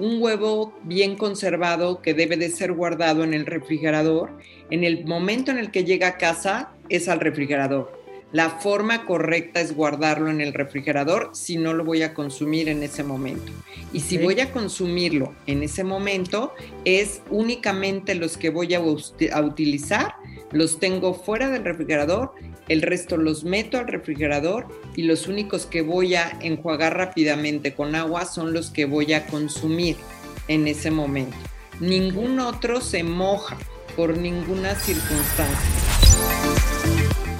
un huevo bien conservado que debe de ser guardado en el refrigerador, en el momento en el que llega a casa es al refrigerador. La forma correcta es guardarlo en el refrigerador si no lo voy a consumir en ese momento. Y si voy a consumirlo en ese momento, es únicamente los que voy a, a utilizar, los tengo fuera del refrigerador el resto los meto al refrigerador y los únicos que voy a enjuagar rápidamente con agua son los que voy a consumir en ese momento. Ningún otro se moja por ninguna circunstancia.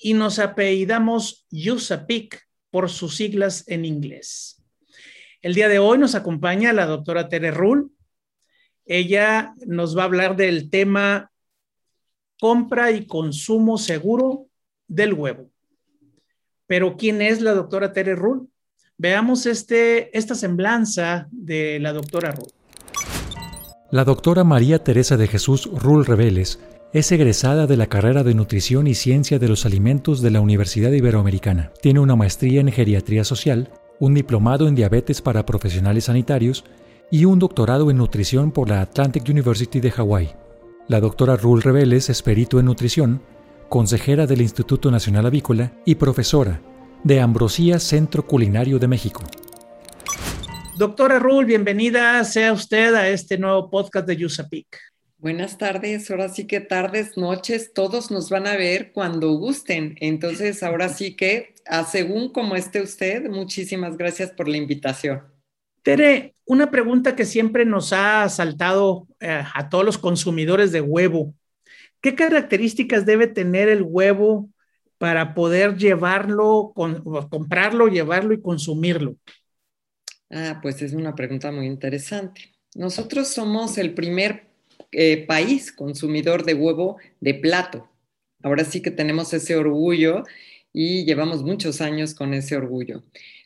y nos apellidamos USAPIC por sus siglas en inglés. El día de hoy nos acompaña la doctora Tere Rull. Ella nos va a hablar del tema compra y consumo seguro del huevo. Pero ¿quién es la doctora Tere Rull? Veamos este, esta semblanza de la doctora Rull. La doctora María Teresa de Jesús Rull Reveles es egresada de la carrera de Nutrición y Ciencia de los Alimentos de la Universidad Iberoamericana. Tiene una maestría en Geriatría Social, un diplomado en Diabetes para Profesionales Sanitarios y un doctorado en Nutrición por la Atlantic University de Hawái. La doctora Rul Reveles es perito en nutrición, consejera del Instituto Nacional Avícola y profesora de Ambrosía Centro Culinario de México. Doctora Rul, bienvenida sea usted a este nuevo podcast de USAPIC. Buenas tardes, ahora sí que tardes, noches, todos nos van a ver cuando gusten. Entonces, ahora sí que, a según como esté usted, muchísimas gracias por la invitación. Tere, una pregunta que siempre nos ha saltado eh, a todos los consumidores de huevo. ¿Qué características debe tener el huevo para poder llevarlo, comprarlo, llevarlo y consumirlo? Ah, pues es una pregunta muy interesante. Nosotros somos el primer eh, país consumidor de huevo de plato. Ahora sí que tenemos ese orgullo y llevamos muchos años con ese orgullo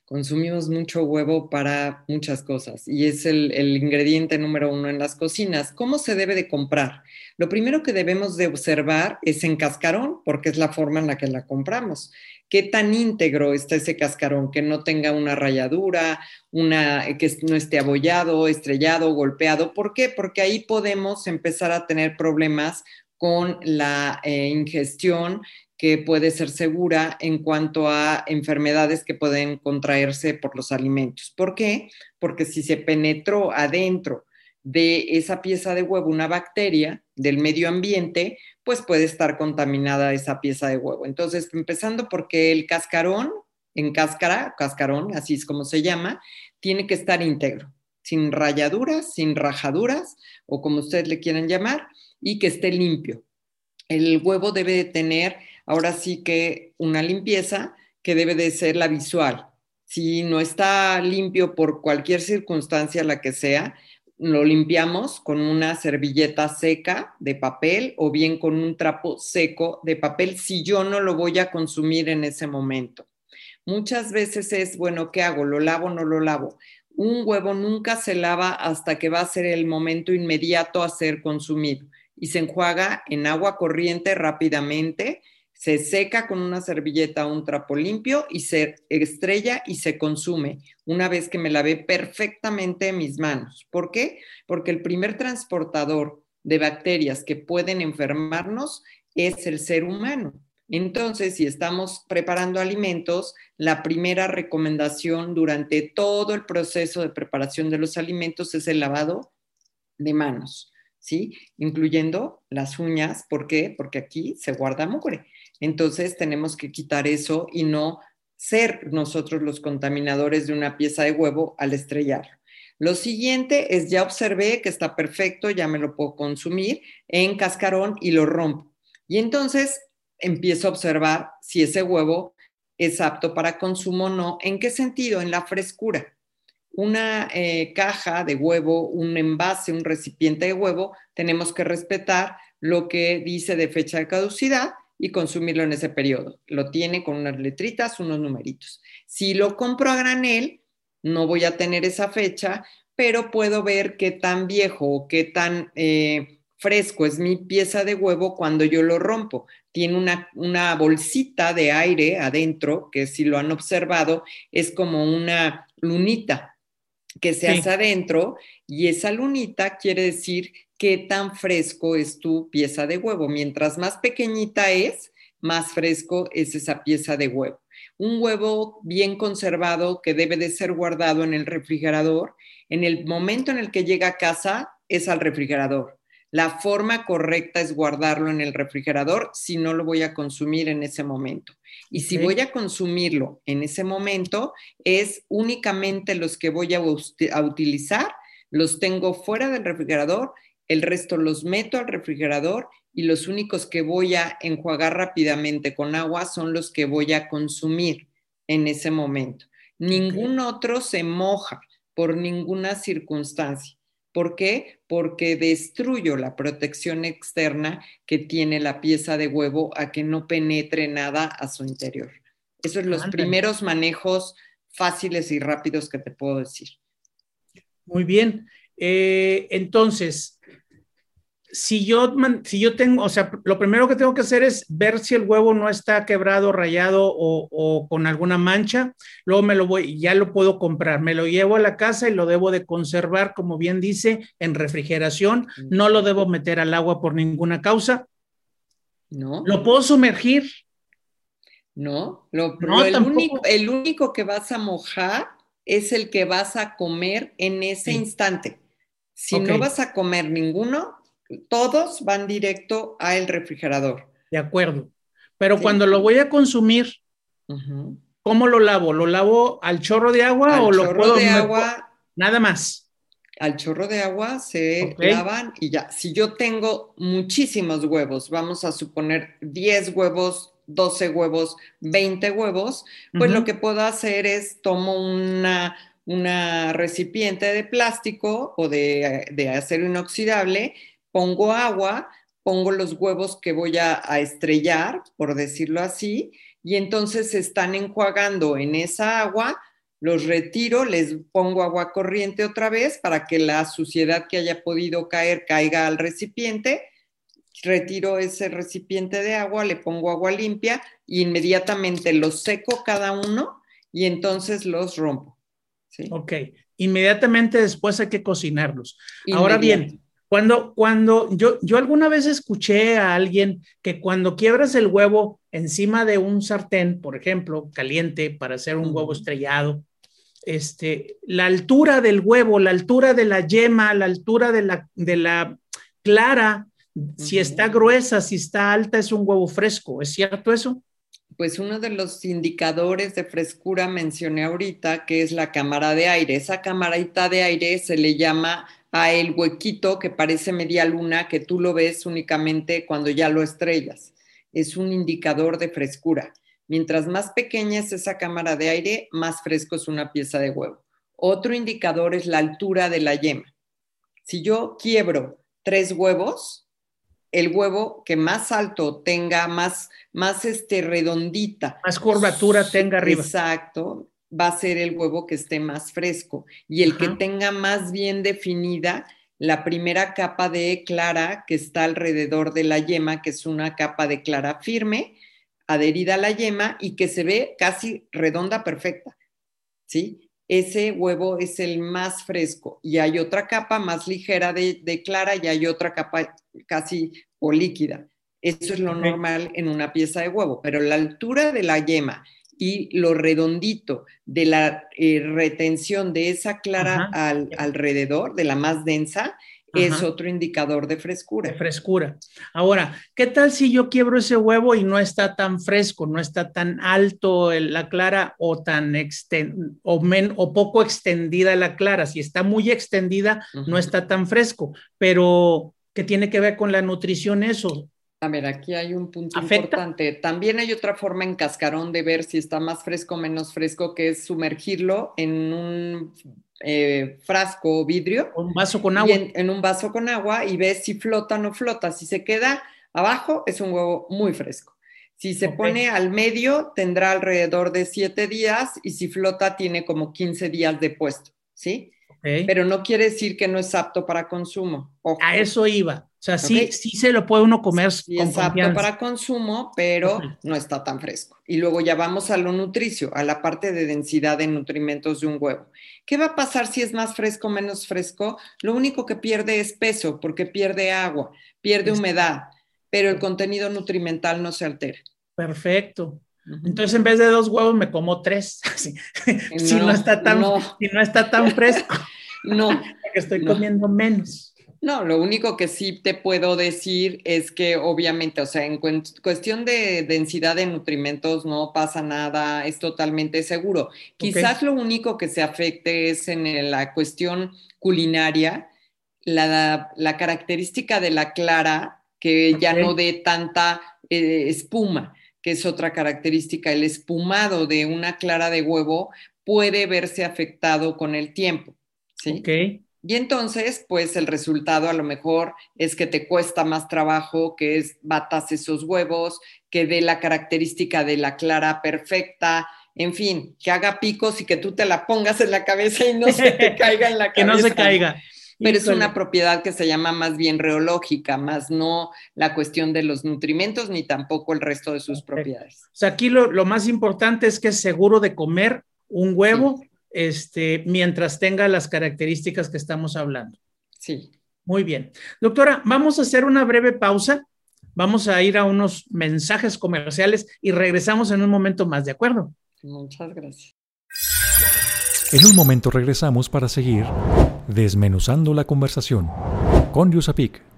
consumimos mucho huevo para muchas cosas y es el, ingrediente número uno en las cocinas. ¿Cómo se debe de comprar? Lo primero que debemos de observar es en cascarón, porque es la forma en la que la compramos. ¿Qué tan íntegro está ese cascarón? Que no tenga una rayadura, una, que no esté abollado, estrellado, golpeado. ¿Por qué? Porque ahí podemos empezar a tener problemas con la eh, ingestión que puede ser segura en cuanto a enfermedades que pueden contraerse por los alimentos. ¿Por qué? Porque si se penetró adentro de esa pieza de huevo una bacteria del medio ambiente, pues puede estar contaminada esa pieza de huevo. Entonces, empezando porque el cascarón, en cáscara, cascarón, así es como se llama, tiene que estar íntegro, sin rayaduras, sin rajaduras, o como ustedes le quieran llamar, y que esté limpio. El huevo debe de tener ahora sí que una limpieza que debe de ser la visual. Si no está limpio por cualquier circunstancia, la que sea, lo limpiamos con una servilleta seca de papel o bien con un trapo seco de papel si yo no lo voy a consumir en ese momento. Muchas veces es, bueno, ¿qué hago? ¿Lo lavo o no lo lavo? Un huevo nunca se lava hasta que va a ser el momento inmediato a ser consumido y se enjuaga en agua corriente rápidamente se seca con una servilleta o un trapo limpio y se estrella y se consume una vez que me lavé perfectamente mis manos. ¿Por qué? Porque el primer transportador de bacterias que pueden enfermarnos es el ser humano. Entonces, si estamos preparando alimentos, la primera recomendación durante todo el proceso de preparación de los alimentos es el lavado de manos, ¿sí? Incluyendo las uñas. ¿Por qué? Porque aquí se guarda mugre. Entonces tenemos que quitar eso y no ser nosotros los contaminadores de una pieza de huevo al estrellarlo. Lo siguiente es, ya observé que está perfecto, ya me lo puedo consumir en cascarón y lo rompo. Y entonces empiezo a observar si ese huevo es apto para consumo o no. ¿En qué sentido? En la frescura. una eh, caja de huevo, un envase, un recipiente de huevo, tenemos que respetar lo que dice de fecha de caducidad y consumirlo en ese periodo. Lo tiene con unas letritas, unos numeritos. Si lo compro a granel, no voy a tener esa fecha, pero puedo ver qué tan viejo o qué tan eh, fresco es mi pieza de huevo cuando yo lo rompo. Tiene una, una bolsita de aire adentro, que si lo han observado, es como una lunita que se hace adentro y esa lunita quiere decir qué tan fresco es tu pieza de huevo. Mientras más pequeñita es, más fresco es esa pieza de huevo. Un huevo bien conservado que debe de ser guardado en el refrigerador, en el momento en el que llega a casa es al refrigerador. La forma correcta es guardarlo en el refrigerador si no lo voy a consumir en ese momento. Y si voy a consumirlo en ese momento, es únicamente los que voy a, a utilizar, los tengo fuera del refrigerador, el resto los meto al refrigerador y los únicos que voy a enjuagar rápidamente con agua son los que voy a consumir en ese momento. Ningún otro se moja por ninguna circunstancia. ¿Por qué? Porque destruyo la protección externa que tiene la pieza de huevo a que no penetre nada a su interior. Esos son los primeros manejos fáciles y rápidos que te puedo decir. Muy bien. Eh, entonces, si yo, si yo tengo, o sea, lo primero que tengo que hacer es ver si el huevo no está quebrado, rayado o, con alguna mancha. Luego me lo voy, ya lo puedo comprar. Me lo llevo a la casa y lo debo de conservar, como bien dice, en refrigeración. No lo debo meter al agua por ninguna causa. No. ¿Lo puedo sumergir? No, lo, el, único, el, único, que vas a mojar es el que vas a comer en ese instante. Si no vas a comer ninguno, todos van directo al refrigerador. De acuerdo. Pero cuando lo voy a consumir, ¿cómo lo lavo? ¿Lo lavo al chorro de agua o lo puedo de agua? Nada más. Al chorro de agua se lavan y ya. Si yo tengo muchísimos huevos, vamos a suponer 10 huevos, 12 huevos, 20 huevos, pues lo que puedo hacer es tomo una, una recipiente de plástico o de, de acero inoxidable pongo agua, pongo los huevos que voy a, estrellar, por decirlo así, y entonces se están enjuagando en esa agua, los retiro, les pongo agua corriente otra vez para que la suciedad que haya podido caer caiga al recipiente, retiro ese recipiente de agua, le pongo agua limpia e inmediatamente los seco cada uno y entonces los rompo. Ok, inmediatamente después hay que cocinarlos. Ahora bien, cuando, cuando yo, yo alguna vez escuché a alguien que cuando quiebras el huevo encima de un sartén, por ejemplo, caliente para hacer un huevo estrellado, este, la altura del huevo, la altura de la yema, la altura de la, de la clara, si está gruesa, si está alta, es un huevo fresco. ¿Es cierto eso? Pues uno de los indicadores de frescura mencioné ahorita, que es la cámara de aire. Esa camarita de aire se le llama a el huequito que parece media luna que tú lo ves únicamente cuando ya lo estrellas. Es un indicador de frescura. Mientras más pequeña es esa cámara de aire, más fresco es una pieza de huevo. Otro indicador es la altura de la yema. Si yo quiebro tres huevos, el huevo que más alto tenga, más, más este, redondita. Más curvatura tenga arriba. Exacto va a ser el huevo que esté más fresco y el que tenga más bien definida la primera capa de clara que está alrededor de la yema, que es una capa de clara firme, adherida a la yema y que se ve casi redonda perfecta. ¿Sí? Ese huevo es el más fresco y hay otra capa más ligera de, clara y hay otra capa casi o líquida. Eso es lo normal en una pieza de huevo, pero la altura de la yema y lo redondito de la eh, retención de esa clara al, alrededor, de la más densa, es otro indicador de frescura. De frescura. Ahora, ¿qué tal si yo quiebro ese huevo y no está tan fresco, no está tan alto la clara o tan o, o poco extendida la clara? Si está muy extendida, no está tan fresco, pero ¿qué tiene que ver con la nutrición eso? A ver, aquí hay un punto importante. También hay otra forma en cascarón de ver si está más fresco o menos fresco, que es sumergirlo en un eh, frasco o vidrio. Un vaso con agua. En, en, un vaso con agua y ves si flota o no flota. Si se queda abajo, es un huevo muy fresco. Si se okay. pone al medio, tendrá alrededor de siete días y si flota, tiene como 15 días de puesto, ¿sí? Okay. Pero no quiere decir que no es apto para consumo. Ojo. A eso iba. O sea, sí, okay. sí se lo puede uno comer sí, con confianza. apto para consumo, pero no está tan fresco. Y luego ya vamos a lo nutricio, a la parte de densidad de nutrimentos de un huevo. ¿Qué va a pasar si es más fresco o menos fresco? Lo único que pierde es peso, porque pierde agua, pierde humedad, pero el contenido nutrimental no se altera. Perfecto. Entonces, en vez de dos huevos, me como tres. si, no, está tan, no. Si no está tan fresco. no. Porque estoy comiendo menos. No, lo único que sí te puedo decir es que obviamente, o sea, en cu cuestión de densidad de nutrimentos no pasa nada, es totalmente seguro. Quizás lo único que se afecte es en la cuestión culinaria, la, la característica de la clara, que okay. ya no dé tanta eh, espuma, que es otra característica. El espumado de una clara de huevo puede verse afectado con el tiempo. ¿sí? Okay. Y entonces, pues el resultado a lo mejor es que te cuesta más trabajo, que es batas esos huevos, que dé la característica de la clara perfecta, en fin, que haga picos y que tú te la pongas en la cabeza y no se te caiga en la cabeza. que no se caiga. Pero es una propiedad que se llama más bien reológica, más no la cuestión de los nutrimentos ni tampoco el resto de sus propiedades. O sea, aquí lo, lo más importante es que es seguro de comer un huevo. Sí este, mientras tenga las características que estamos hablando. Sí. Muy bien. Doctora, vamos a hacer una breve pausa. Vamos a ir a unos mensajes comerciales y regresamos en un momento más, ¿de acuerdo? Muchas gracias. En un momento regresamos para seguir desmenuzando la conversación con Yusapik.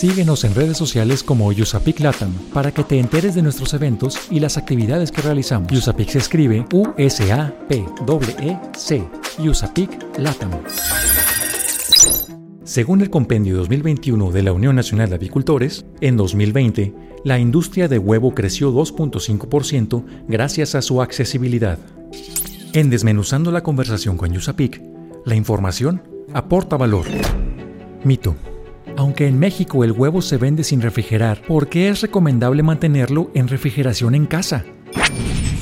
Síguenos en redes sociales como Yusapik Latam para que te enteres de nuestros eventos y las actividades que realizamos. Yusapik se escribe U-S-A-P-E-E-C. Yusapik Latam. Según el Compendio 2021 de la Unión Nacional de Avicultores, en 2020, la industria de huevo creció 2.5% gracias a su accesibilidad. En Desmenuzando la conversación con Yusapik, la información aporta valor. Mito. Aunque en México el huevo se vende sin refrigerar, ¿por qué es recomendable mantenerlo en refrigeración en casa?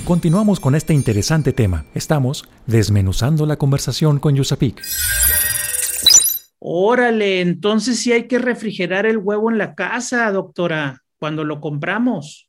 Continuamos con este interesante tema. Estamos desmenuzando la conversación con Yusapik. Órale, entonces sí hay que refrigerar el huevo en la casa, doctora, cuando lo compramos.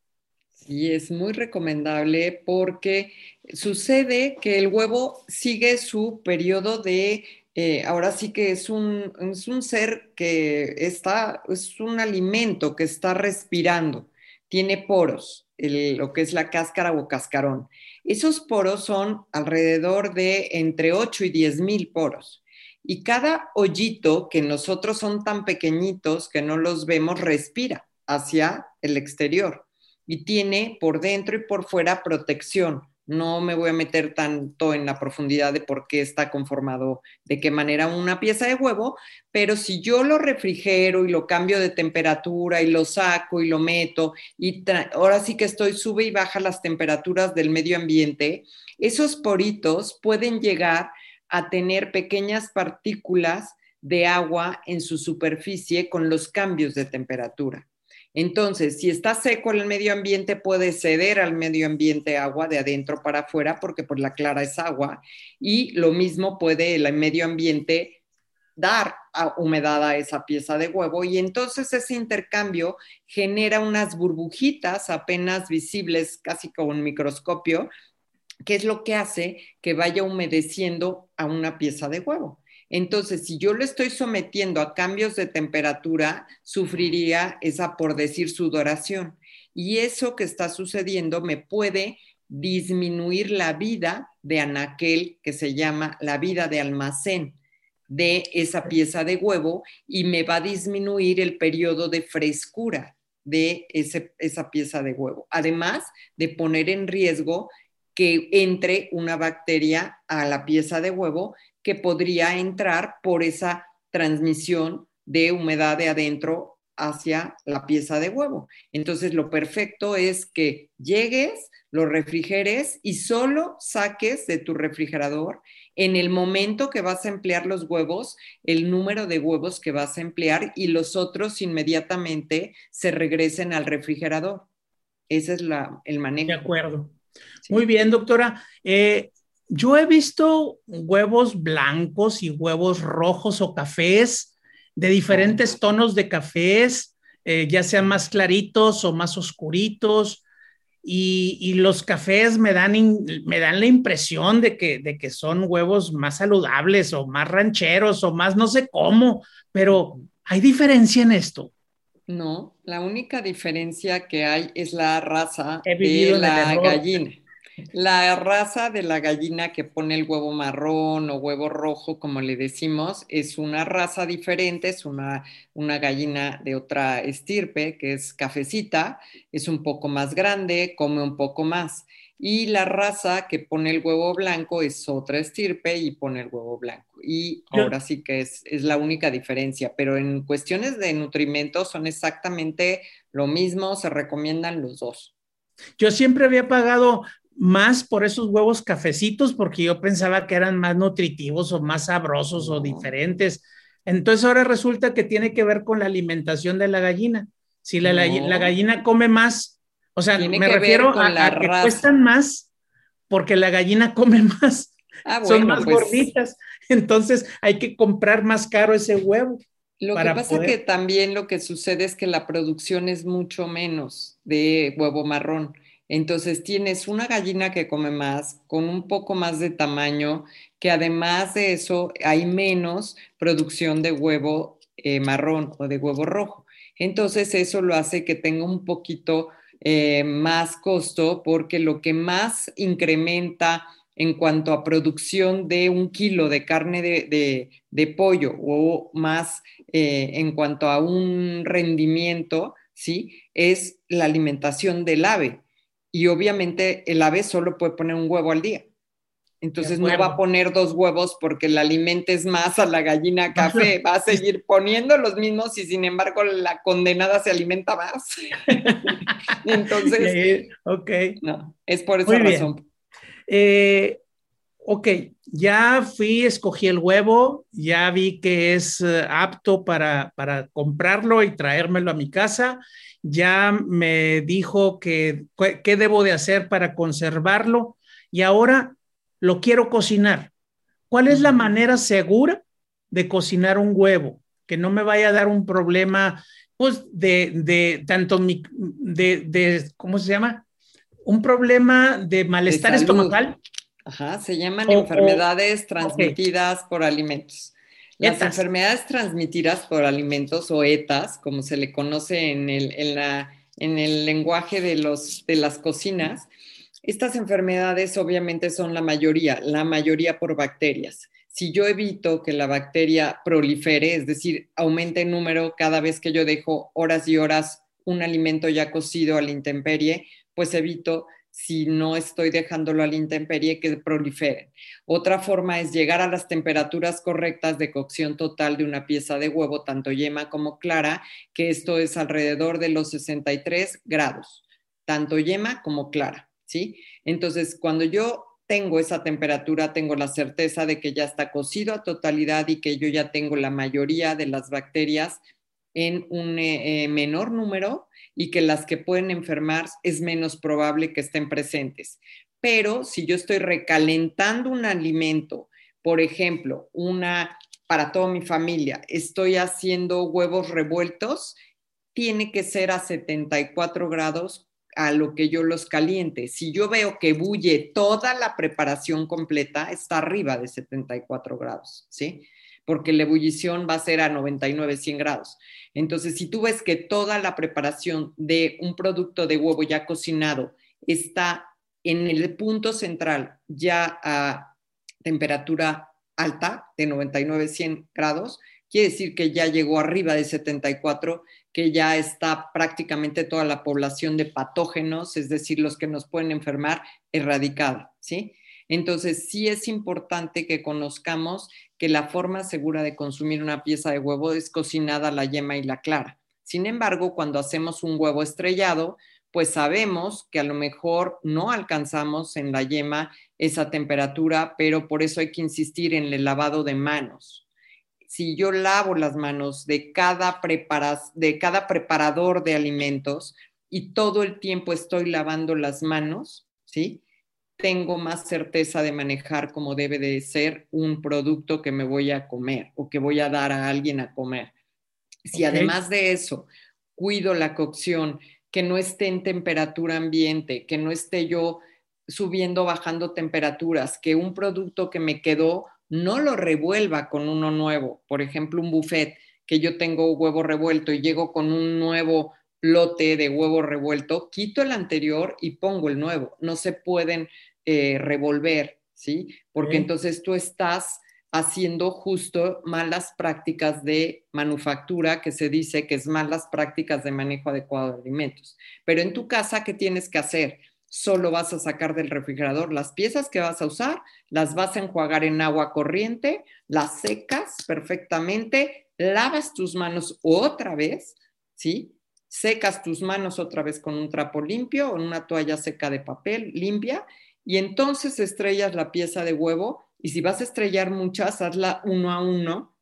Sí, es muy recomendable porque sucede que el huevo sigue su periodo de eh, ahora sí que es un, es un ser que está, es un alimento que está respirando, tiene poros, lo que es la cáscara o cascarón. Esos poros son alrededor de entre 8 y 10 mil poros. Y cada hoyito que nosotros son tan pequeñitos que no los vemos, respira hacia el exterior y tiene por dentro y por fuera protección. No me voy a meter tanto en la profundidad de por qué está conformado, de qué manera una pieza de huevo, pero si yo lo refrigero y lo cambio de temperatura y lo saco y lo meto, y ahora sí que estoy sube y baja las temperaturas del medio ambiente, esos poritos pueden llegar a tener pequeñas partículas de agua en su superficie con los cambios de temperatura. Entonces, si está seco el medio ambiente, puede ceder al medio ambiente agua de adentro para afuera, porque por la clara es agua, y lo mismo puede el medio ambiente dar a humedad a esa pieza de huevo y entonces ese intercambio genera unas burbujitas apenas visibles casi con un microscopio, que es lo que hace que vaya humedeciendo a una pieza de huevo. Entonces, si yo lo estoy sometiendo a cambios de temperatura, sufriría esa, por decir, sudoración. Y eso que está sucediendo me puede disminuir la vida de anaquel, que se llama la vida de almacén de esa pieza de huevo, y me va a disminuir el periodo de frescura de ese, esa pieza de huevo. Además de poner en riesgo que entre una bacteria a la pieza de huevo que podría entrar por esa transmisión de humedad de adentro hacia la pieza de huevo. Entonces, lo perfecto es que llegues, lo refrigeres y solo saques de tu refrigerador en el momento que vas a emplear los huevos, el número de huevos que vas a emplear y los otros inmediatamente se regresen al refrigerador. Ese es la, el manejo. De acuerdo. Muy bien, doctora. Eh, yo he visto huevos blancos y huevos rojos o cafés de diferentes tonos de cafés, eh, ya sean más claritos o más oscuritos. Y, los cafés me dan, me dan la impresión de que, de que son huevos más saludables o más rancheros o más no sé cómo, pero ¿hay diferencia en esto? No, la única diferencia que hay es la raza de la gallina. La raza de la gallina que pone el huevo marrón o huevo rojo, como le decimos, es una raza diferente, es una, una gallina de otra estirpe, que es cafecita, es un poco más grande, come un poco más. Y la raza que pone el huevo blanco es otra estirpe y pone el huevo blanco. Y ahora sí que es, es la única diferencia, pero en cuestiones de nutrimentos son exactamente lo mismo, se recomiendan los dos. Yo siempre había pagado más por esos huevos cafecitos porque yo pensaba que eran más nutritivos o más sabrosos o diferentes. Entonces ahora resulta que tiene que ver con la alimentación de la gallina. Si la, gallina come más, o sea, me refiero a, que cuestan más porque la gallina come más. Ah, son más pues gorditas. Entonces hay que comprar más caro ese huevo. Lo que pasa es que también lo que sucede es que la producción es mucho menos de huevo marrón. Entonces tienes una gallina que come más, con un poco más de tamaño, que además de eso hay menos producción de huevo eh, marrón o de huevo rojo. Entonces eso lo hace que tenga un poquito eh, más costo porque lo que más incrementa en cuanto a producción de un kilo de carne de, pollo o más eh, en cuanto a un rendimiento, ¿sí? Es la alimentación del ave y obviamente el ave solo puede poner un huevo al día. Entonces no va a poner dos huevos porque la alimentes más a la gallina café, va a seguir poniendo los mismos y sin embargo la condenada se alimenta más. Entonces, ok. No, es por esa razón. Eh, ok, ya fui, escogí el huevo, ya vi que es eh, apto para, para comprarlo y traérmelo a mi casa ya me dijo que qué debo de hacer para conservarlo y ahora lo quiero cocinar. ¿Cuál es la manera segura de cocinar un huevo? Que no me vaya a dar un problema, pues, de, de tanto, de, de, ¿cómo se llama? Un problema de malestar estomacal. Ajá, se llaman enfermedades transmitidas por alimentos. Las enfermedades transmitidas por alimentos o ETAs, como se le conoce en el, en la, en el lenguaje de, los, de las cocinas, estas enfermedades obviamente son la mayoría, la mayoría por bacterias. Si yo evito que la bacteria prolifere, es decir, aumente en número cada vez que yo dejo horas y horas un alimento ya cocido a la intemperie, pues evito si no estoy dejándolo a la intemperie que proliferen. Otra forma es llegar a las temperaturas correctas de cocción total de una pieza de huevo, tanto yema como clara, que esto es alrededor de los 63 grados, tanto yema como clara, ¿sí? Entonces, cuando yo tengo esa temperatura, tengo la certeza de que ya está cocido a totalidad y que yo ya tengo la mayoría de las bacterias en un eh, eh, menor número y que las que pueden enfermar es menos probable que estén presentes. Pero si yo estoy recalentando un alimento, por ejemplo, una para toda mi familia, estoy haciendo huevos revueltos, tiene que ser a 74 grados a lo que yo los caliente. Si yo veo que bulle toda la preparación completa, está arriba de 74 grados, ¿sí? Porque la ebullición va a ser a 99, 100 grados. Entonces, si tú ves que toda la preparación de un producto de huevo ya cocinado está en el punto central ya a temperatura alta de 99, 100 grados, quiere decir que ya llegó arriba de 74, que ya está prácticamente toda la población de patógenos, es decir, los que nos pueden enfermar, erradicada, ¿sí? Entonces, sí es importante que conozcamos que la forma segura de consumir una pieza de huevo es cocinada la yema y la clara. Sin embargo, cuando hacemos un huevo estrellado, pues sabemos que a lo mejor no alcanzamos en la yema esa temperatura, pero por eso hay que insistir en el lavado de manos. Si yo lavo las manos de cada, de cada preparador de alimentos y todo el tiempo estoy lavando las manos, ¿sí? Tengo más certeza de manejar como debe de ser un producto que me voy a comer o que voy a dar a alguien a comer. Si además de eso cuido la cocción, que no esté en temperatura ambiente, que no esté yo subiendo, bajando temperaturas, que un producto que me quedó no lo revuelva con uno nuevo. Por ejemplo, un buffet que yo tengo huevo revuelto y llego con un nuevo lote de huevo revuelto, quito el anterior y pongo el nuevo. No se pueden eh, revolver, ¿sí? Porque entonces tú estás haciendo justo malas prácticas de manufactura, que se dice que es malas prácticas de manejo adecuado de alimentos. Pero en tu casa, ¿qué tienes que hacer? Solo vas a sacar del refrigerador las piezas que vas a usar, las vas a enjuagar en agua corriente, las secas perfectamente, lavas tus manos otra vez, ¿sí? Secas tus manos otra vez con un trapo limpio o una toalla seca de papel limpia y entonces estrellas la pieza de huevo y si vas a estrellar muchas, hazla uno a uno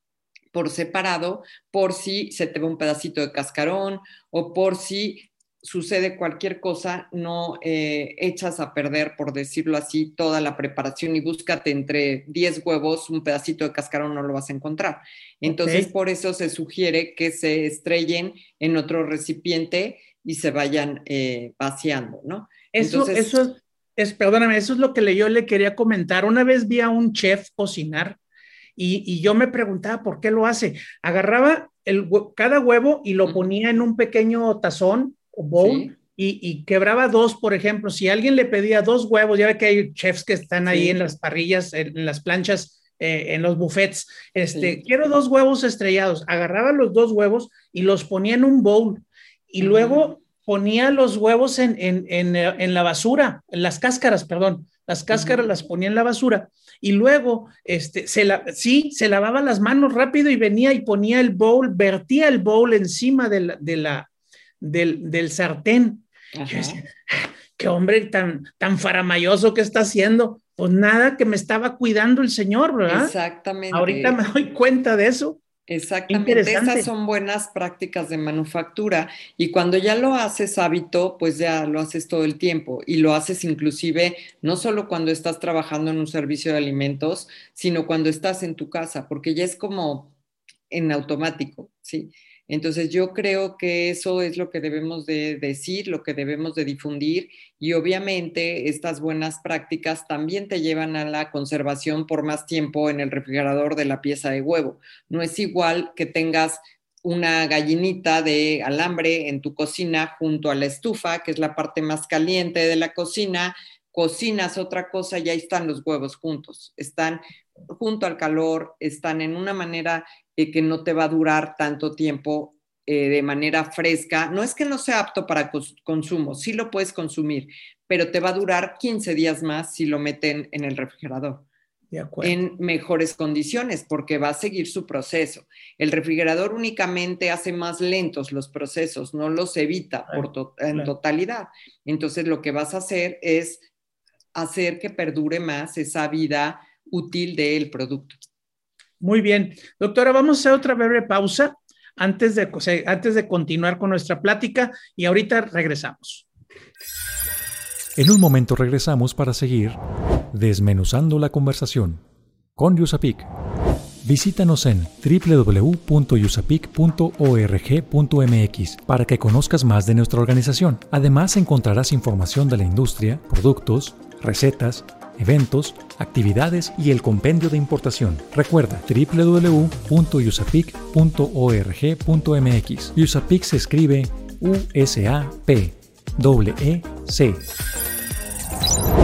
por separado, por si se te va un pedacito de cascarón o por si sucede cualquier cosa, no eh, echas a perder, por decirlo así, toda la preparación y búscate entre 10 huevos, un pedacito de cascarón no lo vas a encontrar. Entonces, por eso se sugiere que se estrellen en otro recipiente y se vayan eh, vaciando, ¿no? Eso, eso, es, perdóname, eso es lo que yo le quería comentar. Una vez vi a un chef cocinar y, yo me preguntaba por qué lo hace. Agarraba el, cada huevo y lo ponía en un pequeño tazón o bowl y, quebraba dos, por ejemplo. Si alguien le pedía dos huevos, ya ve que hay chefs que están ahí en las parrillas, en, las planchas, eh, en los buffets. Este, quiero dos huevos estrellados. Agarraba los dos huevos y los ponía en un bowl y luego ponía los huevos en, en, la basura, en las cáscaras, perdón, las cáscaras las ponía en la basura y luego, este, se la, sí, se lavaba las manos rápido y venía y ponía el bowl, vertía el bowl encima de la, de la, del, del sartén. qué hombre tan, tan faramayoso que está haciendo. Pues nada, que me estaba cuidando el Señor, ¿verdad? Exactamente. Ahorita me doy cuenta de eso. Exactamente, esas son buenas prácticas de manufactura y cuando ya lo haces hábito, pues ya lo haces todo el tiempo y lo haces inclusive no solo cuando estás trabajando en un servicio de alimentos, sino cuando estás en tu casa, porque ya es como en automático, ¿sí? Entonces yo creo que eso es lo que debemos de decir, lo que debemos de difundir y obviamente estas buenas prácticas también te llevan a la conservación por más tiempo en el refrigerador de la pieza de huevo. No es igual que tengas una gallinita de alambre en tu cocina junto a la estufa, que es la parte más caliente de la cocina, cocinas otra cosa y ahí están los huevos juntos, están junto al calor, están en una manera eh, que no te va a durar tanto tiempo eh, de manera fresca. No es que no sea apto para consumo, sí lo puedes consumir, pero te va a durar 15 días más si lo meten en el refrigerador. en mejores condiciones porque va a seguir su proceso. El refrigerador únicamente hace más lentos los procesos, no los evita por en totalidad. Entonces lo que vas a hacer es hacer que perdure más esa vida útil del producto. Muy bien. Doctora, vamos a hacer otra breve pausa antes de, antes de continuar con nuestra plática y ahorita regresamos. En un momento regresamos para seguir desmenuzando la conversación con Yusapik. Visítanos en www.usapic.org.mx para que conozcas más de nuestra organización. Además encontrarás información de la industria, productos, recetas, eventos, actividades y el compendio de importación. Recuerda www.usapic.org.mx. USAPIC se escribe U-S-A-P. E C.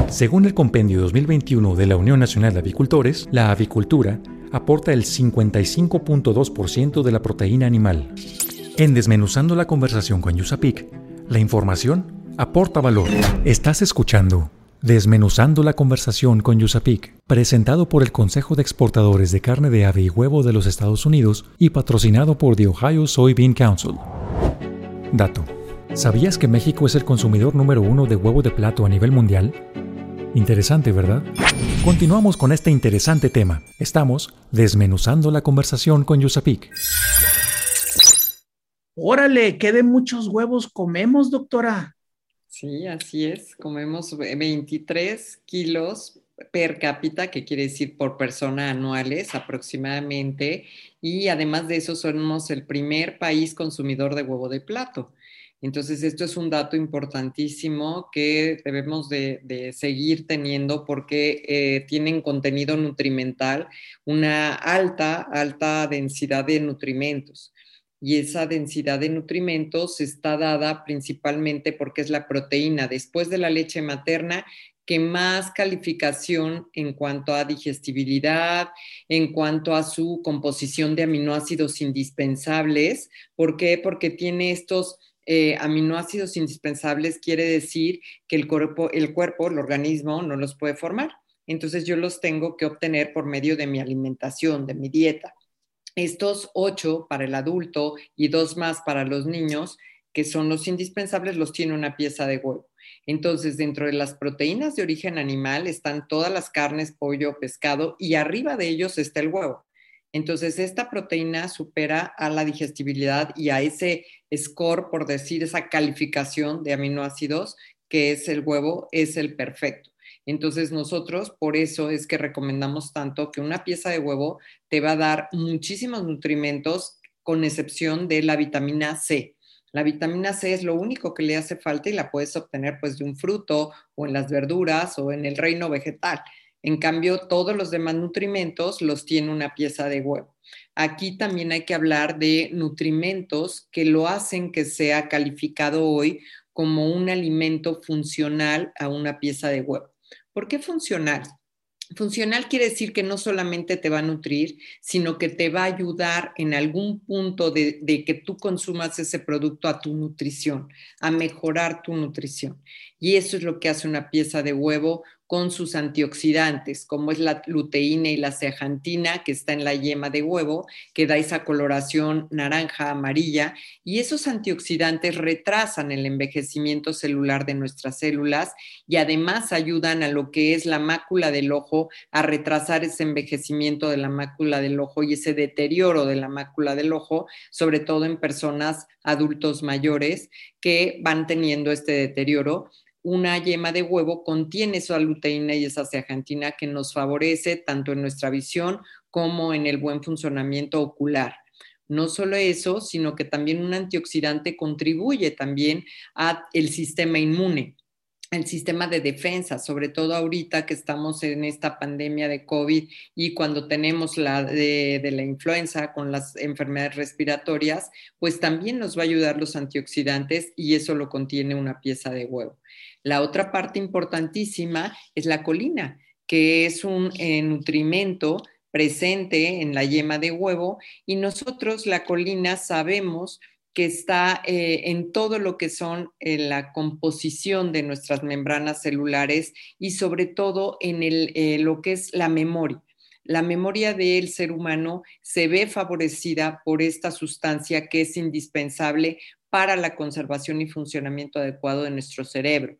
Según el compendio 2021 de la Unión Nacional de Avicultores, la avicultura aporta el 55.2% de la proteína animal. En Desmenuzando la conversación con Yusapic, la información aporta valor. Estás escuchando Desmenuzando la conversación con Yusapik, presentado por el Consejo de Exportadores de Carne de Ave y Huevo de los Estados Unidos y patrocinado por The Ohio Soybean Council. Dato. ¿Sabías que México es el consumidor número uno de huevo de plato a nivel mundial? Interesante, ¿verdad? Continuamos con este interesante tema. Estamos desmenuzando la conversación con Yusapik. Órale, ¿qué de muchos huevos comemos, doctora? Sí, así es. Comemos 23 kilos per cápita, que quiere decir por persona anuales aproximadamente, y además de eso somos el primer país consumidor de huevo de plato. Entonces, esto es un dato importantísimo que debemos de, seguir teniendo porque eh, tienen contenido nutrimental, una alta, alta densidad de nutrimentos. Y esa densidad de nutrimentos está dada principalmente porque es la proteína después de la leche materna que más calificación en cuanto a digestibilidad, en cuanto a su composición de aminoácidos indispensables. ¿Por qué? Porque tiene estos eh, aminoácidos indispensables quiere decir que el cuerpo, el cuerpo, el organismo, no los puede formar. Entonces yo los tengo que obtener por medio de mi alimentación, de mi dieta. Estos ocho para el adulto y dos más para los niños, que son los indispensables, los tiene una pieza de huevo. Entonces, dentro de las proteínas de origen animal están todas las carnes, pollo, pescado y arriba de ellos está el huevo. Entonces, esta proteína supera a la digestibilidad y a ese score, por decir, esa calificación de aminoácidos que es el huevo, es el perfecto. Entonces, nosotros por eso es que recomendamos tanto que una pieza de huevo te va a dar muchísimos nutrimentos, con excepción de la vitamina C. La vitamina C es lo único que le hace falta y la puedes obtener pues de un fruto o en las verduras o en el reino vegetal. En cambio, todos los demás nutrimentos los tiene una pieza de huevo. Aquí también hay que hablar de nutrimentos que lo hacen que sea calificado hoy como un alimento funcional a una pieza de huevo. ¿Por qué funcional? Funcional quiere decir que no solamente te va a nutrir, sino que te va a ayudar en algún punto de, de, que tú consumas ese producto a tu nutrición, a mejorar tu nutrición. Y eso es lo que hace una pieza de huevo con sus antioxidantes, como es la luteína y la ceajantina que está en la yema de huevo, que da esa coloración naranja, amarilla, y esos antioxidantes retrasan el envejecimiento celular de nuestras células y además ayudan a lo que es la mácula del ojo a retrasar ese envejecimiento de la mácula del ojo y ese deterioro de la mácula del ojo, sobre todo en personas adultos mayores que van teniendo este deterioro una yema de huevo contiene esa luteína y esa zeaxantina que nos favorece tanto en nuestra visión como en el buen funcionamiento ocular. No solo eso, sino que también un antioxidante contribuye también al sistema inmune el sistema de defensa, sobre todo ahorita que estamos en esta pandemia de COVID y cuando tenemos la de, de, la influenza con las enfermedades respiratorias, pues también nos va a ayudar los antioxidantes y eso lo contiene una pieza de huevo. La otra parte importantísima es la colina, que es un eh, nutrimento presente en la yema de huevo y nosotros la colina sabemos que está eh, en todo lo que son eh, la composición de nuestras membranas celulares y sobre todo en lo que es la memoria. La memoria del ser humano se ve favorecida por esta sustancia que es indispensable para la conservación y funcionamiento adecuado de nuestro cerebro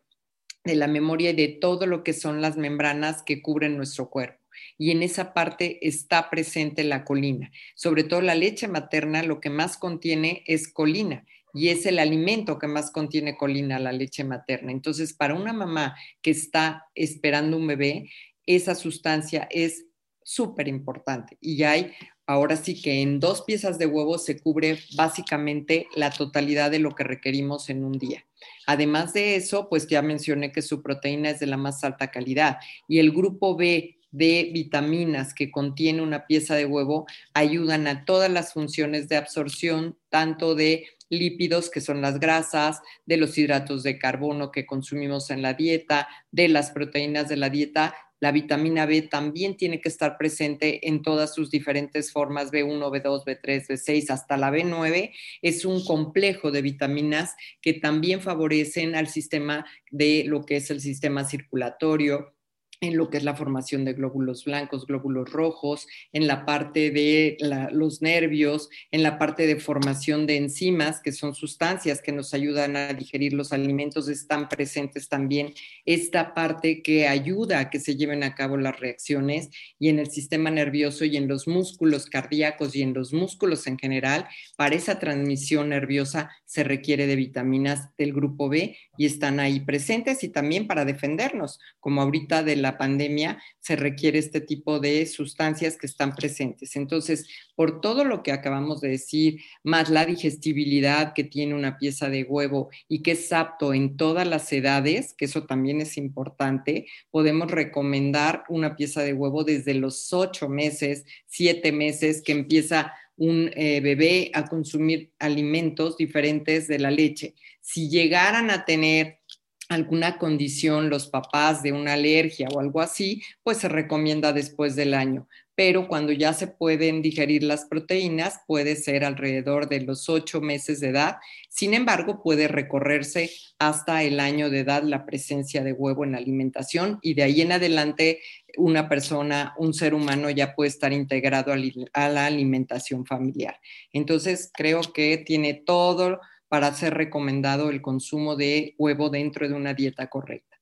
de la memoria y de todo lo que son las membranas que cubren nuestro cuerpo. Y en esa parte está presente la colina. Sobre todo la leche materna lo que más contiene es colina y es el alimento que más contiene colina, la leche materna. Entonces, para una mamá que está esperando un bebé, esa sustancia es súper importante. Y hay, ahora sí que en dos piezas de huevo se cubre básicamente la totalidad de lo que requerimos en un día. Además de eso, pues ya mencioné que su proteína es de la más alta calidad y el grupo B de vitaminas que contiene una pieza de huevo ayudan a todas las funciones de absorción, tanto de lípidos, que son las grasas, de los hidratos de carbono que consumimos en la dieta, de las proteínas de la dieta la vitamina B también tiene que estar presente en todas sus diferentes formas, B1, B2, B3, B6, hasta la B9. Es un complejo de vitaminas que también favorecen al sistema de lo que es el sistema circulatorio, en lo que es la formación de glóbulos blancos, glóbulos rojos, en la parte de los nervios, en la parte de formación de enzimas, que son sustancias que nos ayudan a digerir los alimentos, están presentes también esta parte que ayuda a que se lleven a cabo las reacciones y en el sistema nervioso y en los músculos cardíacos y en los músculos en general, para esa transmisión nerviosa se requiere de vitaminas del grupo B y están ahí presentes y también para defendernos, como ahorita de la pandemia se requiere este tipo de sustancias que están presentes. Entonces, por todo lo que acabamos de decir, más la digestibilidad que tiene una pieza de huevo y que es apto en todas las edades, que eso también es importante, podemos recomendar una pieza de huevo desde los ocho meses, siete meses, que empieza un eh, bebé a consumir alimentos diferentes de la leche. Si llegaran a tener alguna condición, los papás de una alergia o algo así, pues se recomienda después del año. Pero cuando ya se pueden digerir las proteínas, puede ser alrededor de los ocho meses de edad. Sin embargo, puede recorrerse hasta el año de edad la presencia de huevo en la alimentación y de ahí en adelante una persona, un ser humano ya puede estar integrado a la alimentación familiar. Entonces, creo que tiene todo para ser recomendado el consumo de huevo dentro de una dieta correcta.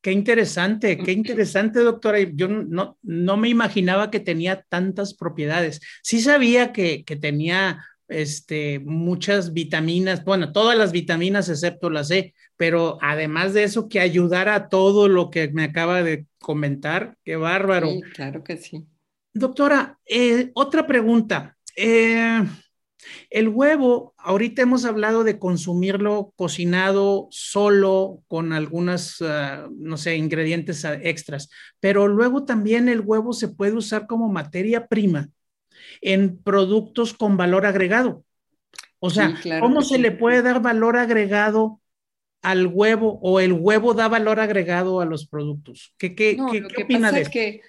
Qué interesante, qué interesante, doctora. Yo no, no me imaginaba que tenía tantas propiedades. Sí sabía que, que tenía este, muchas vitaminas, bueno, todas las vitaminas excepto la C, pero además de eso, que ayudara a todo lo que me acaba de comentar, qué bárbaro. Sí, claro que sí. Doctora, eh, otra pregunta. Eh, el huevo, ahorita hemos hablado de consumirlo cocinado solo con algunas, ah, no sé, ingredientes extras, pero luego también el huevo se puede usar como materia prima en productos con valor agregado. O sea, ¿cómo se le puede dar valor agregado al huevo o el huevo da valor agregado a los productos? ¿Qué, qué, qué, opina de Que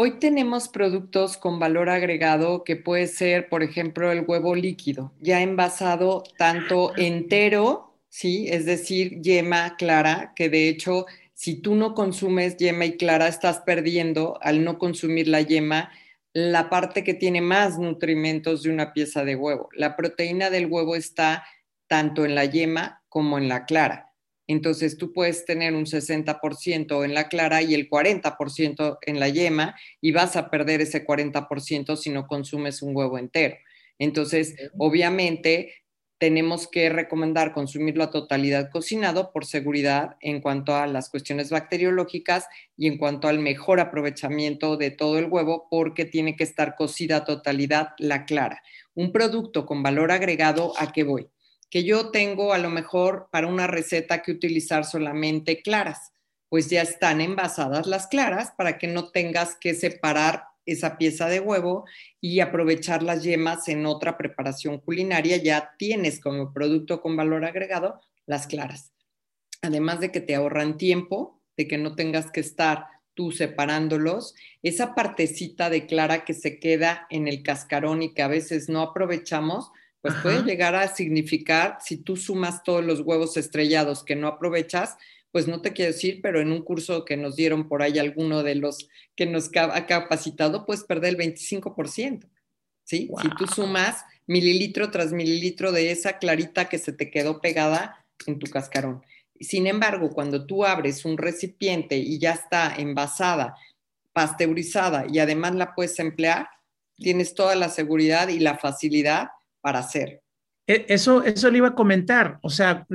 Hoy tenemos productos con valor agregado que puede ser, por ejemplo, el huevo líquido, ya envasado tanto entero, ¿sí? Es decir, yema clara, que de hecho, si tú no consumes yema y clara, estás perdiendo al no consumir la yema la parte que tiene más nutrimentos de una pieza de huevo. La proteína del huevo está tanto en la yema como en la clara. Entonces tú puedes tener un 60% en la clara y el 40% en la yema y vas a perder ese 40% si no consumes un huevo entero. Entonces, obviamente, tenemos que recomendar consumirlo a totalidad cocinado por seguridad en cuanto a las cuestiones bacteriológicas y en cuanto al mejor aprovechamiento de todo el huevo porque tiene que estar cocida a totalidad la clara. Un producto con valor agregado, ¿a qué voy? Que yo tengo a lo mejor para una receta que utilizar solamente claras, pues ya están envasadas las claras para que no tengas que separar esa pieza de huevo y aprovechar las yemas en otra preparación culinaria, ya tienes como producto con valor agregado las claras. Además de que te ahorran tiempo, de que no tengas que estar tú separándolos, esa partecita de clara que se queda en el cascarón y que a veces no aprovechamos, pues puede llegar a significar, si tú sumas todos los huevos estrellados que no aprovechas, pues no te quiero decir, pero en un curso que nos dieron por ahí alguno de los que nos ha capacitado, puedes perder el 25%. ¿Sí? Si tú sumas mililitro tras mililitro de esa clarita que se te quedó pegada en tu cascarón. Sin embargo, cuando tú abres un recipiente y ya está envasada, pasteurizada y además la puedes emplear, tienes toda la seguridad y la facilidad para hacer. E, eso, eso le iba a comentar. O sea,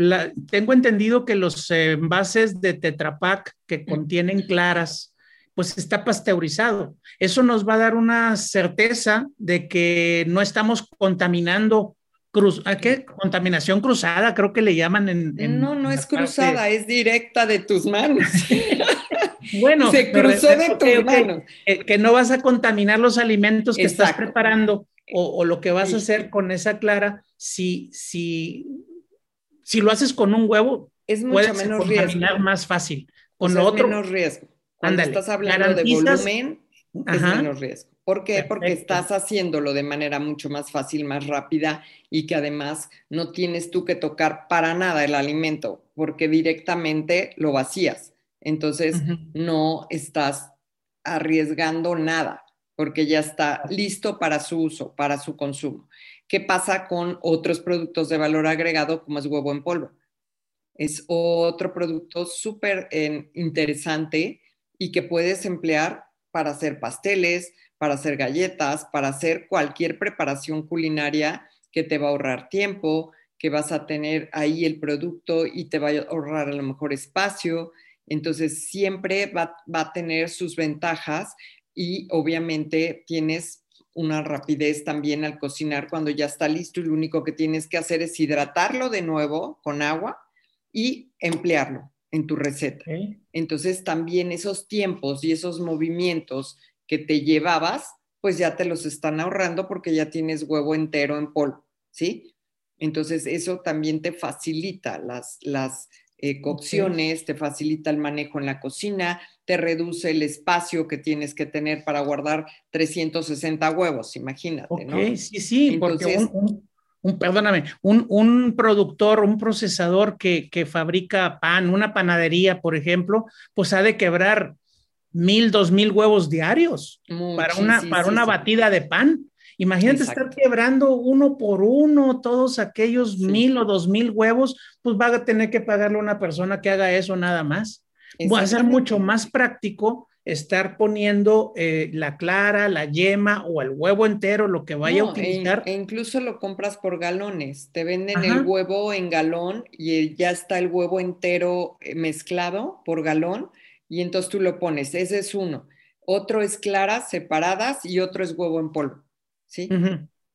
tengo entendido que los envases de Tetra Pak que contienen claras, pues está pasteurizado. Eso nos va a dar una certeza de que no estamos contaminando cruz, ¿a qué? Contaminación cruzada, creo que le llaman en. no, no es cruzada, es directa de tus manos. bueno, se cruzó de tus manos. Que, no vas a contaminar los alimentos que estás preparando o, lo que vas a hacer con esa clara, si, si, si lo haces con un huevo, es mucho menos riesgo. más fácil. Con lo otro, menos riesgo. Cuando estás hablando de volumen, es menos riesgo. ¿Por qué? Porque estás haciéndolo de manera mucho más fácil, más rápida y que además no tienes tú que tocar para nada el alimento, porque directamente lo vacías. Entonces, no estás arriesgando nada porque ya está listo para su uso, para su consumo. ¿Qué pasa con otros productos de valor agregado como es huevo en polvo? Es otro producto súper eh, interesante y que puedes emplear para hacer pasteles, para hacer galletas, para hacer cualquier preparación culinaria que te va a ahorrar tiempo, que vas a tener ahí el producto y te va a ahorrar a lo mejor espacio. Entonces, siempre va, va a tener sus ventajas y obviamente tienes una rapidez también al cocinar cuando ya está listo y lo único que tienes que hacer es hidratarlo de nuevo con agua y emplearlo en tu receta. Entonces también esos tiempos y esos movimientos que te llevabas, pues ya te los están ahorrando porque ya tienes huevo entero en polvo, ¿sí? Entonces eso también te facilita las, las eh, cocciones, te facilita el manejo en la cocina, te reduce el espacio que tienes que tener para guardar 360 huevos, imagínate, ¿no? Sí, sí, porque un, perdóname, un, productor, un procesador que, que, fabrica pan, una panadería, por ejemplo, pues ha de quebrar mil, dos mil huevos diarios para una, para una batida de pan. Imagínate estar quebrando uno por uno todos aquellos mil o dos mil huevos, pues va a tener que pagarle a una persona que haga eso nada más. Va a ser mucho más práctico estar poniendo eh, la clara, la yema o el huevo entero, lo que vaya a e utilizar. E, incluso lo compras por galones. Te venden el huevo en galón y ya está el huevo entero eh, mezclado por galón y entonces tú lo pones. Ese es uno. Otro es claras separadas y otro es huevo en polvo. ¿Sí?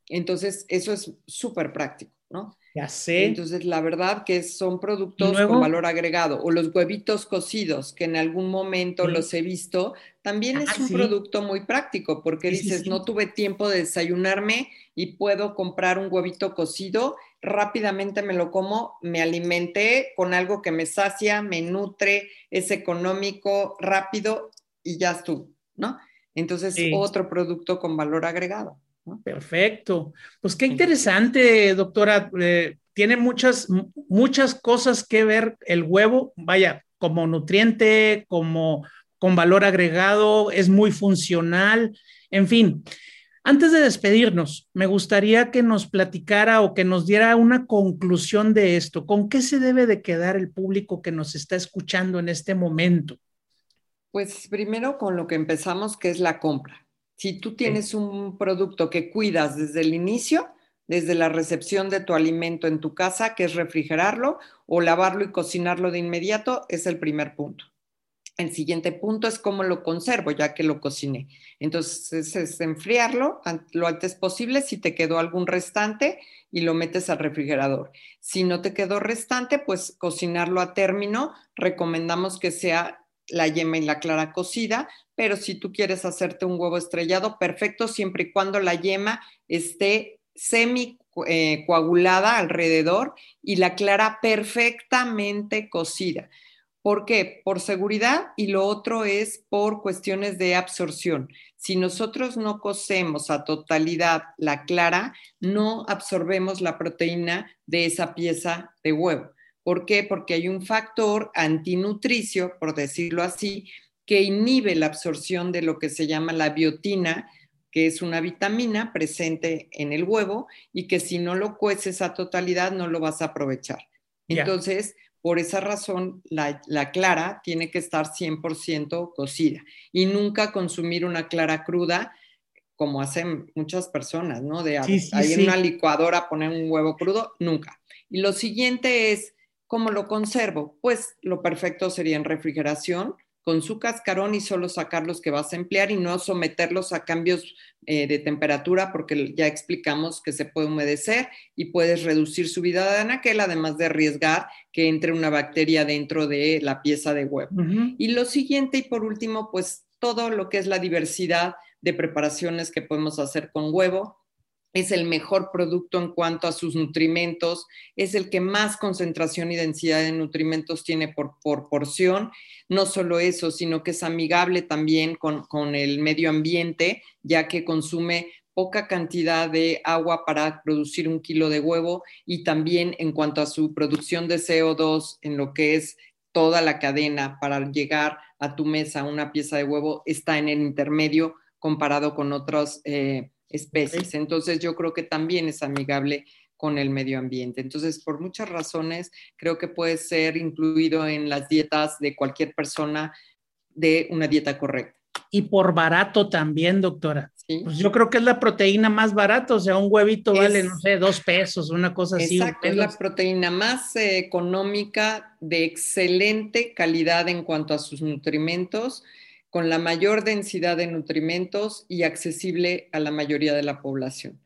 Entonces, eso es súper práctico, ¿no? Ya sé. Entonces, la verdad que son productos con valor agregado. O los huevitos cocidos, que en algún momento los he visto, también es ah, un producto muy práctico, porque dices, no tuve tiempo de desayunarme y puedo comprar un huevito cocido, rápidamente me lo como, me alimenté con algo que me sacia, me nutre, es económico, rápido y ya estuvo, ¿no? Entonces, otro producto con valor agregado. Perfecto. Pues qué interesante, doctora. Eh, tiene muchas, muchas cosas que ver el huevo, vaya, como nutriente, como con valor agregado, es muy funcional, en fin. Antes de despedirnos, me gustaría que nos platicara o que nos diera una conclusión de esto. ¿Con qué se debe de quedar el público que nos está escuchando en este momento? Pues primero con lo que empezamos, que es la compra. Si tú tienes un producto que cuidas desde el inicio, desde la recepción de tu alimento en tu casa, que es refrigerarlo o lavarlo y cocinarlo de inmediato, es el primer punto. El siguiente punto es cómo lo conservo, ya que lo cociné. Entonces, es enfriarlo lo antes posible si te quedó algún restante y lo metes al refrigerador. Si no te quedó restante, pues cocinarlo a término. Recomendamos que sea la yema y la clara cocida, pero si tú quieres hacerte un huevo estrellado, perfecto, siempre y cuando la yema esté semi eh, coagulada alrededor y la clara perfectamente cocida. ¿Por qué? Por seguridad y lo otro es por cuestiones de absorción. Si nosotros no cocemos a totalidad la clara, no absorbemos la proteína de esa pieza de huevo. ¿Por qué? Porque hay un factor antinutricio, por decirlo así, que inhibe la absorción de lo que se llama la biotina, que es una vitamina presente en el huevo y que si no lo cueces a totalidad no lo vas a aprovechar. Entonces, por esa razón, la, clara tiene que estar 100% cocida y nunca consumir una clara cruda como hacen muchas personas, ¿no? De ahí en una licuadora poner un huevo crudo, nunca. Y lo siguiente es ¿Cómo lo conservo? Pues lo perfecto sería en refrigeración con su cascarón y solo sacar los que vas a emplear y no someterlos a cambios eh, de temperatura porque ya explicamos que se puede humedecer y puedes reducir su vida de anaquel, además de arriesgar que entre una bacteria dentro de la pieza de huevo. Y lo siguiente y por último, pues todo lo que es la diversidad de preparaciones que podemos hacer con huevo, es el mejor producto en cuanto a sus nutrimentos, es el que más concentración y densidad de nutrimentos tiene por, porción. No solo eso, sino que es amigable también con, con el medio ambiente, ya que consume poca cantidad de agua para producir un kilo de huevo y también en cuanto a su producción de CO2 en lo que es toda la cadena para llegar a tu mesa una pieza de huevo está en el intermedio comparado con otras eh, especies. Entonces yo creo que también es amigable con el medio ambiente. Entonces, por muchas razones, creo que puede ser incluido en las dietas de cualquier persona de una dieta correcta. Y por barato también, doctora. Pues yo creo que es la proteína más barata, o sea, un huevito vale, no sé, dos pesos, una cosa así. Exacto, es la proteína más eh, económica, de excelente calidad en cuanto a sus nutrimentos, con la mayor densidad de nutrimentos y accesible a la mayoría de la población.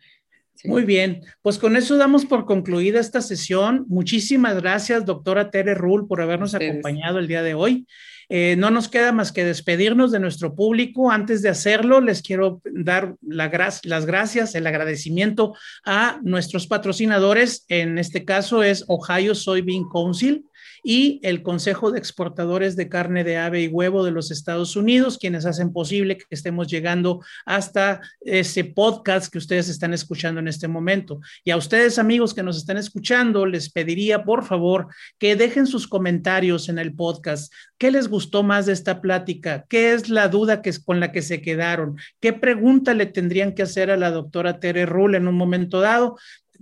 Muy bien, pues con eso damos por concluida esta sesión. Muchísimas gracias, doctora Tere Rull, por habernos acompañado el día de hoy. Eh, no nos queda más que despedirnos de nuestro público. Antes de hacerlo, les quiero dar las gracias, el agradecimiento a nuestros patrocinadores. En este caso es Ohio Soybean Council y el Consejo de Exportadores de Carne de Ave y Huevo de los Estados Unidos, quienes hacen posible que estemos llegando hasta ese podcast que ustedes están escuchando en este momento. Y a ustedes, amigos que nos están escuchando, les pediría, por favor, que dejen sus comentarios en el podcast. ¿Qué les gustó más de esta plática? ¿Qué es la duda que es con la que se quedaron? ¿Qué pregunta le tendrían que hacer a la doctora Tere Rull en un momento dado?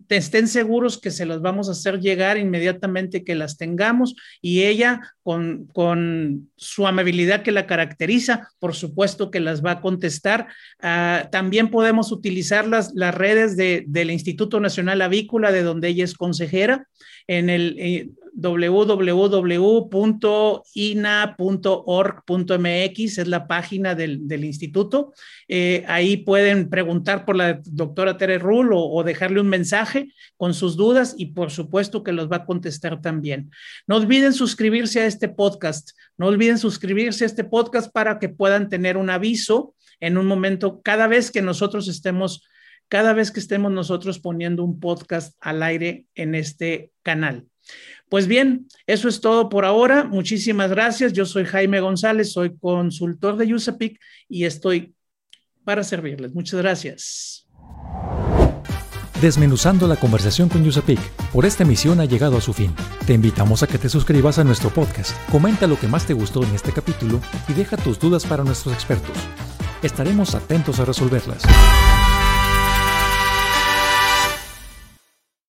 Estén seguros que se las vamos a hacer llegar inmediatamente que las tengamos y ella con, con su amabilidad que la caracteriza, por supuesto que las va a contestar. Ah, también podemos utilizar las, las redes de, del Instituto Nacional Avícola, de donde ella es consejera, en el eh, www.ina.org.mx, es la página del, instituto. Eh, ahí pueden preguntar por la doctora Tere Rull o, dejarle un mensaje con sus dudas y por supuesto que los va a contestar también. No olviden suscribirse a este podcast, no olviden suscribirse a este podcast para que puedan tener un aviso en un momento cada vez que nosotros estemos cada vez que estemos nosotros poniendo un podcast al aire en este canal. Pues bien, eso es todo por ahora. Muchísimas gracias. Yo soy Jaime González, soy consultor de USAPIC y estoy para servirles. Muchas gracias. Desmenuzando la conversación con USAPIC, por esta emisión ha llegado a su fin. Te invitamos a que te suscribas a nuestro podcast, comenta lo que más te gustó en este capítulo y deja tus dudas para nuestros expertos. Estaremos atentos a resolverlas.